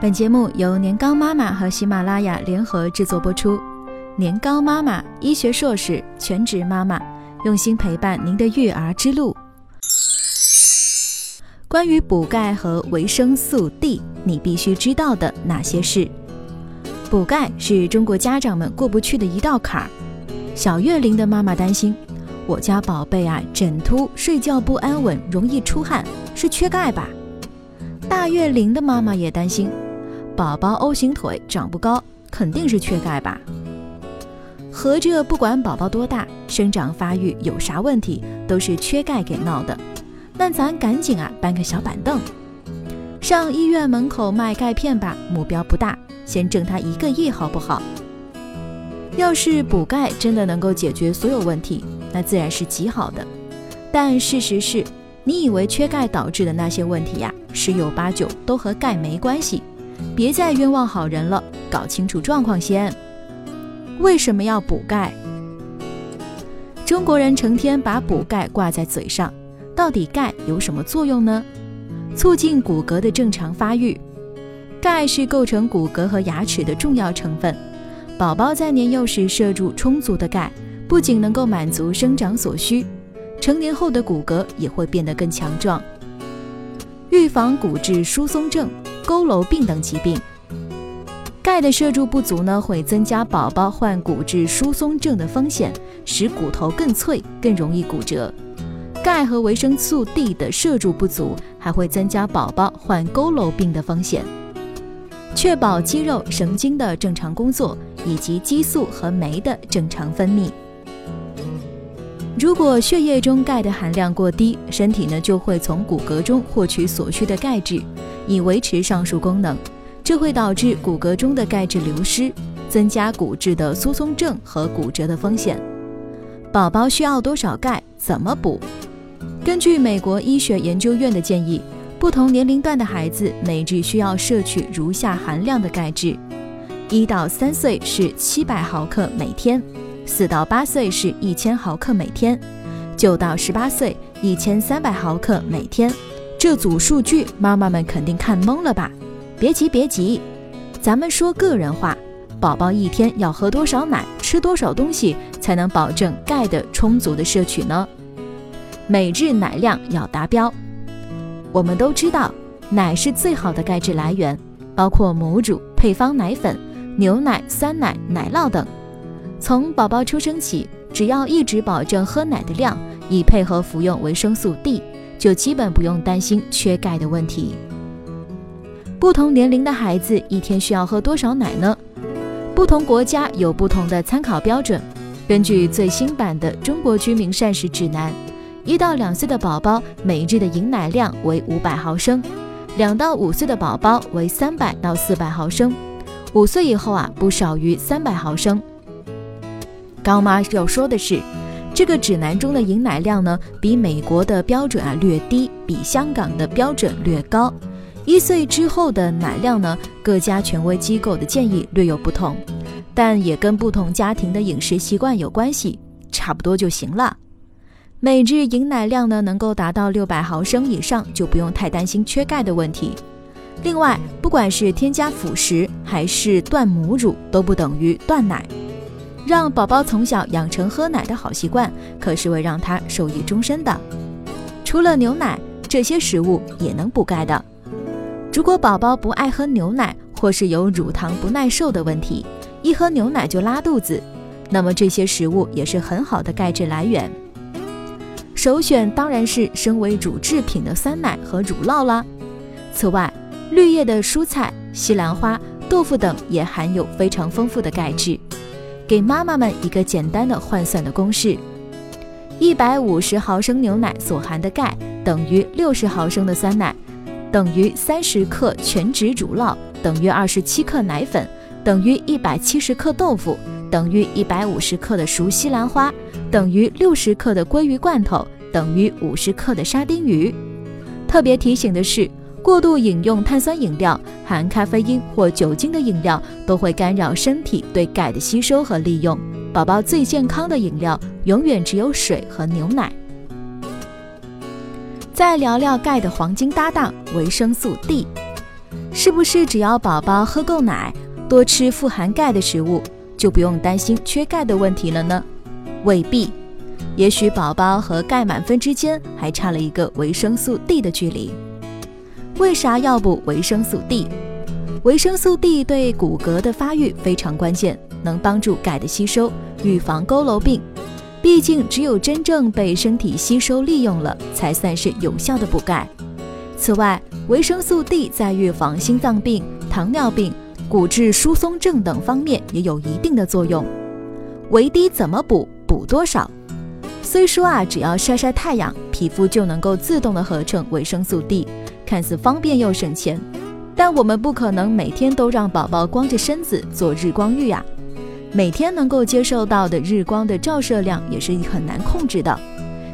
本节目由年糕妈妈和喜马拉雅联合制作播出。年糕妈妈，医学硕士，全职妈妈，用心陪伴您的育儿之路。关于补钙和维生素 D，你必须知道的哪些事？补钙是中国家长们过不去的一道坎儿。小月龄的妈妈担心，我家宝贝啊，枕秃，睡觉不安稳，容易出汗，是缺钙吧？大月龄的妈妈也担心。宝宝 O 型腿长不高，肯定是缺钙吧？合着不管宝宝多大，生长发育有啥问题，都是缺钙给闹的。那咱赶紧啊搬个小板凳，上医院门口卖钙片吧。目标不大，先挣他一个亿好不好？要是补钙真的能够解决所有问题，那自然是极好的。但事实是，你以为缺钙导致的那些问题呀，十有八九都和钙没关系。别再冤枉好人了，搞清楚状况先。为什么要补钙？中国人成天把补钙挂在嘴上，到底钙有什么作用呢？促进骨骼的正常发育。钙是构成骨骼和牙齿的重要成分。宝宝在年幼时摄入充足的钙，不仅能够满足生长所需，成年后的骨骼也会变得更强壮。预防骨质疏松症。佝偻病等疾病，钙的摄入不足呢，会增加宝宝患骨质疏松症的风险，使骨头更脆，更容易骨折。钙和维生素 D 的摄入不足，还会增加宝宝患佝偻病的风险。确保肌肉、神经的正常工作，以及激素和酶的正常分泌。如果血液中钙的含量过低，身体呢就会从骨骼中获取所需的钙质。以维持上述功能，这会导致骨骼中的钙质流失，增加骨质的疏松症和骨折的风险。宝宝需要多少钙？怎么补？根据美国医学研究院的建议，不同年龄段的孩子每日需要摄取如下含量的钙质：一到三岁是七百毫克每天，四到八岁是一千毫克每天，九到十八岁一千三百毫克每天。这组数据，妈妈们肯定看懵了吧？别急，别急，咱们说个人话。宝宝一天要喝多少奶，吃多少东西才能保证钙的充足的摄取呢？每日奶量要达标。我们都知道，奶是最好的钙质来源，包括母乳、配方奶粉、牛奶、酸奶、奶酪等。从宝宝出生起，只要一直保证喝奶的量，以配合服用维生素 D。就基本不用担心缺钙的问题。不同年龄的孩子一天需要喝多少奶呢？不同国家有不同的参考标准。根据最新版的《中国居民膳食指南》，一到两岁的宝宝每日的饮奶量为五百毫升，两到五岁的宝宝为三百到四百毫升，五岁以后啊不少于三百毫升。高妈要说的是。这个指南中的饮奶量呢，比美国的标准啊略低，比香港的标准略高。一岁之后的奶量呢，各家权威机构的建议略有不同，但也跟不同家庭的饮食习惯有关系，差不多就行了。每日饮奶量呢，能够达到六百毫升以上，就不用太担心缺钙的问题。另外，不管是添加辅食还是断母乳，都不等于断奶。让宝宝从小养成喝奶的好习惯，可是会让他受益终身的。除了牛奶，这些食物也能补钙的。如果宝宝不爱喝牛奶，或是有乳糖不耐受的问题，一喝牛奶就拉肚子，那么这些食物也是很好的钙质来源。首选当然是身为乳制品的酸奶和乳酪啦。此外，绿叶的蔬菜、西兰花、豆腐等也含有非常丰富的钙质。给妈妈们一个简单的换算的公式：一百五十毫升牛奶所含的钙等于六十毫升的酸奶，等于三十克全脂乳酪，等于二十七克奶粉，等于一百七十克豆腐，等于一百五十克的熟西兰花，等于六十克的鲑鱼罐头，等于五十克的沙丁鱼。特别提醒的是。过度饮用碳酸饮料、含咖啡因或酒精的饮料，都会干扰身体对钙的吸收和利用。宝宝最健康的饮料，永远只有水和牛奶。再聊聊钙的黄金搭档——维生素 D。是不是只要宝宝喝够奶，多吃富含钙的食物，就不用担心缺钙的问题了呢？未必，也许宝宝和钙满分之间还差了一个维生素 D 的距离。为啥要补维生素 D？维生素 D 对骨骼的发育非常关键，能帮助钙的吸收，预防佝偻病。毕竟，只有真正被身体吸收利用了，才算是有效的补钙。此外，维生素 D 在预防心脏病、糖尿病、骨质疏松症等方面也有一定的作用。维 D 怎么补？补多少？虽说啊，只要晒晒太阳，皮肤就能够自动的合成维生素 D，看似方便又省钱。但我们不可能每天都让宝宝光着身子做日光浴啊。每天能够接受到的日光的照射量也是很难控制的。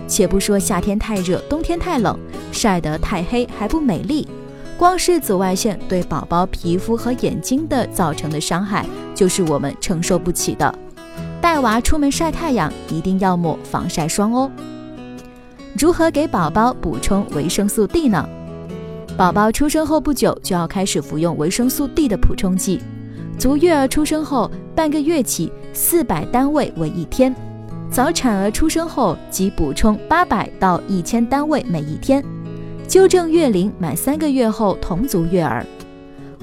且不说夏天太热，冬天太冷，晒得太黑还不美丽，光是紫外线对宝宝皮肤和眼睛的造成的伤害，就是我们承受不起的。带娃出门晒太阳，一定要抹防晒霜哦。如何给宝宝补充维生素 D 呢？宝宝出生后不久就要开始服用维生素 D 的补充剂。足月儿出生后半个月起，四百单位为一天；早产儿出生后即补充八百到一千单位每一天。纠正月龄满三个月后同足月儿。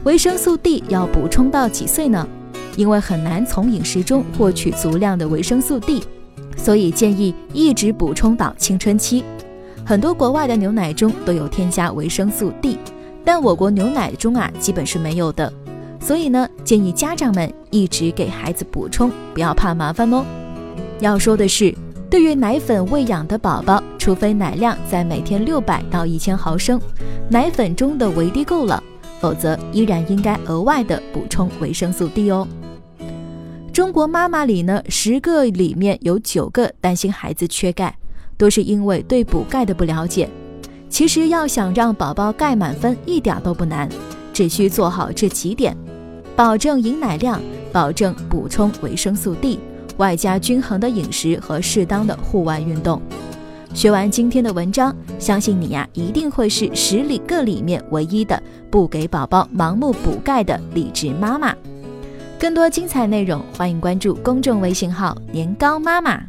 维生素 D 要补充到几岁呢？因为很难从饮食中获取足量的维生素 D，所以建议一直补充到青春期。很多国外的牛奶中都有添加维生素 D，但我国牛奶中啊基本是没有的。所以呢，建议家长们一直给孩子补充，不要怕麻烦哦。要说的是，对于奶粉喂养的宝宝，除非奶量在每天六百到一千毫升，奶粉中的维 D 够了，否则依然应该额外的补充维生素 D 哦。中国妈妈里呢，十个里面有九个担心孩子缺钙，都是因为对补钙的不了解。其实要想让宝宝钙满分，一点都不难，只需做好这几点。保证饮奶量，保证补充维生素 D，外加均衡的饮食和适当的户外运动。学完今天的文章，相信你呀一定会是十里个里面唯一的不给宝宝盲目补钙的理智妈妈。更多精彩内容，欢迎关注公众微信号“年糕妈妈”。